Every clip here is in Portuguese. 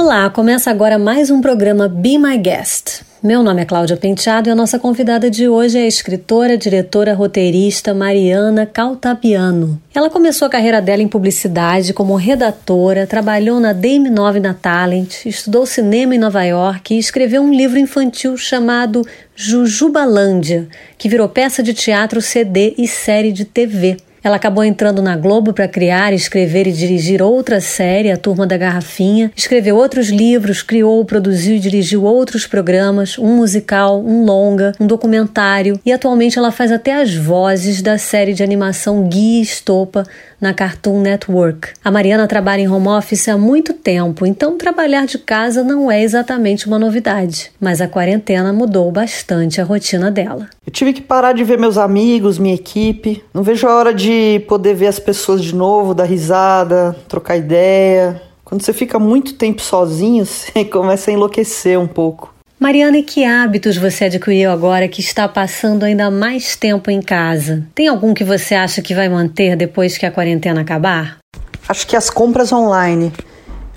Olá, começa agora mais um programa Be My Guest. Meu nome é Cláudia Penteado e a nossa convidada de hoje é a escritora, diretora, roteirista Mariana Caltabiano. Ela começou a carreira dela em publicidade como redatora, trabalhou na Dame 9 na Talent, estudou cinema em Nova York e escreveu um livro infantil chamado Jujubalândia, que virou peça de teatro, CD e série de TV. Ela acabou entrando na Globo para criar, escrever e dirigir outra série, A Turma da Garrafinha. Escreveu outros livros, criou, produziu e dirigiu outros programas, um musical, um longa, um documentário e atualmente ela faz até as vozes da série de animação Guia Estopa na Cartoon Network. A Mariana trabalha em home office há muito tempo, então trabalhar de casa não é exatamente uma novidade, mas a quarentena mudou bastante a rotina dela. Eu tive que parar de ver meus amigos, minha equipe. Não vejo a hora de poder ver as pessoas de novo, dar risada, trocar ideia. Quando você fica muito tempo sozinho, você começa a enlouquecer um pouco. Mariana, e que hábitos você adquiriu agora que está passando ainda mais tempo em casa? Tem algum que você acha que vai manter depois que a quarentena acabar? Acho que as compras online.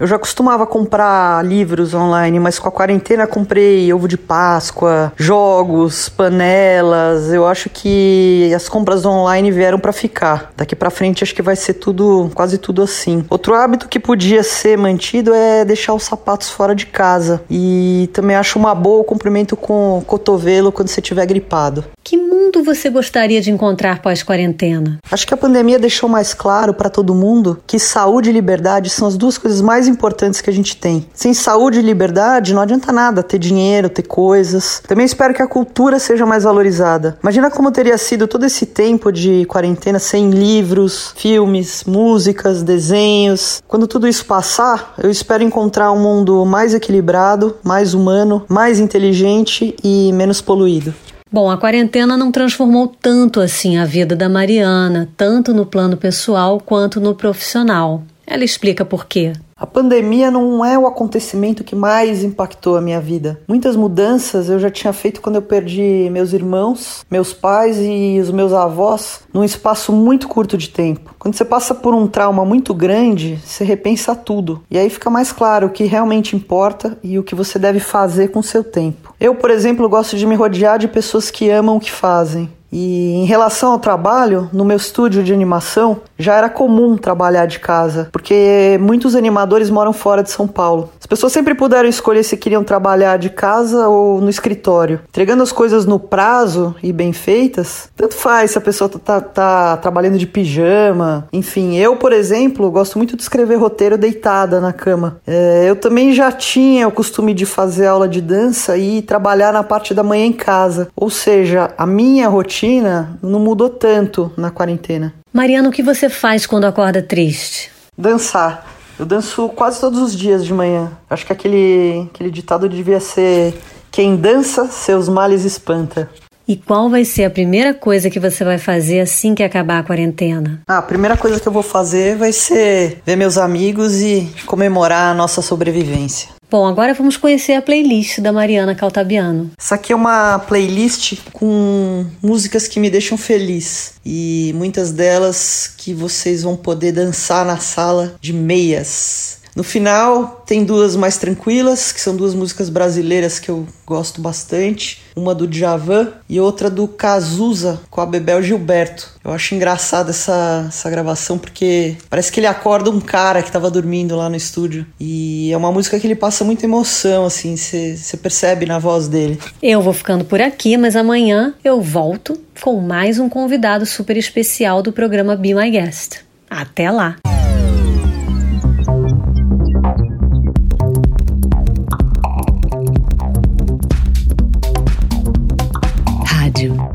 Eu já costumava comprar livros online, mas com a quarentena comprei ovo de Páscoa, jogos, panelas. Eu acho que as compras online vieram para ficar. Daqui para frente acho que vai ser tudo, quase tudo assim. Outro hábito que podia ser mantido é deixar os sapatos fora de casa. E também acho uma boa o comprimento com o cotovelo quando você estiver gripado. Que mundo você gostaria de encontrar pós-quarentena? Acho que a pandemia deixou mais claro para todo mundo que saúde e liberdade são as duas coisas mais importantes que a gente tem. Sem saúde e liberdade não adianta nada ter dinheiro, ter coisas. Também espero que a cultura seja mais valorizada. Imagina como teria sido todo esse tempo de quarentena sem livros, filmes, músicas, desenhos. Quando tudo isso passar, eu espero encontrar um mundo mais equilibrado, mais humano, mais inteligente e menos poluído. Bom, a quarentena não transformou tanto assim a vida da Mariana, tanto no plano pessoal quanto no profissional. Ela explica por quê. A pandemia não é o acontecimento que mais impactou a minha vida. Muitas mudanças eu já tinha feito quando eu perdi meus irmãos, meus pais e os meus avós num espaço muito curto de tempo. Quando você passa por um trauma muito grande, você repensa tudo. E aí fica mais claro o que realmente importa e o que você deve fazer com seu tempo. Eu, por exemplo, gosto de me rodear de pessoas que amam o que fazem. E em relação ao trabalho, no meu estúdio de animação, já era comum trabalhar de casa, porque muitos animadores moram fora de São Paulo. As pessoas sempre puderam escolher se queriam trabalhar de casa ou no escritório. Entregando as coisas no prazo e bem feitas, tanto faz se a pessoa tá, tá trabalhando de pijama. Enfim, eu, por exemplo, gosto muito de escrever roteiro deitada na cama. É, eu também já tinha o costume de fazer aula de dança e trabalhar na parte da manhã em casa. Ou seja, a minha rotina rotina não mudou tanto na quarentena. Mariana, o que você faz quando acorda triste? Dançar. Eu danço quase todos os dias de manhã. Acho que aquele, aquele ditado devia ser: quem dança, seus males espanta. E qual vai ser a primeira coisa que você vai fazer assim que acabar a quarentena? Ah, a primeira coisa que eu vou fazer vai ser ver meus amigos e comemorar a nossa sobrevivência. Bom, agora vamos conhecer a playlist da Mariana Caltabiano. Essa aqui é uma playlist com músicas que me deixam feliz e muitas delas que vocês vão poder dançar na sala de meias. No final, tem duas mais tranquilas, que são duas músicas brasileiras que eu gosto bastante. Uma do Djavan e outra do Cazuza com a Bebel Gilberto. Eu acho engraçada essa, essa gravação porque parece que ele acorda um cara que estava dormindo lá no estúdio. E é uma música que ele passa muita emoção, assim, você percebe na voz dele. Eu vou ficando por aqui, mas amanhã eu volto com mais um convidado super especial do programa Be My Guest. Até lá!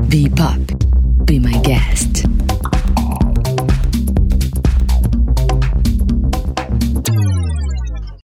Be Pop. Be my guest.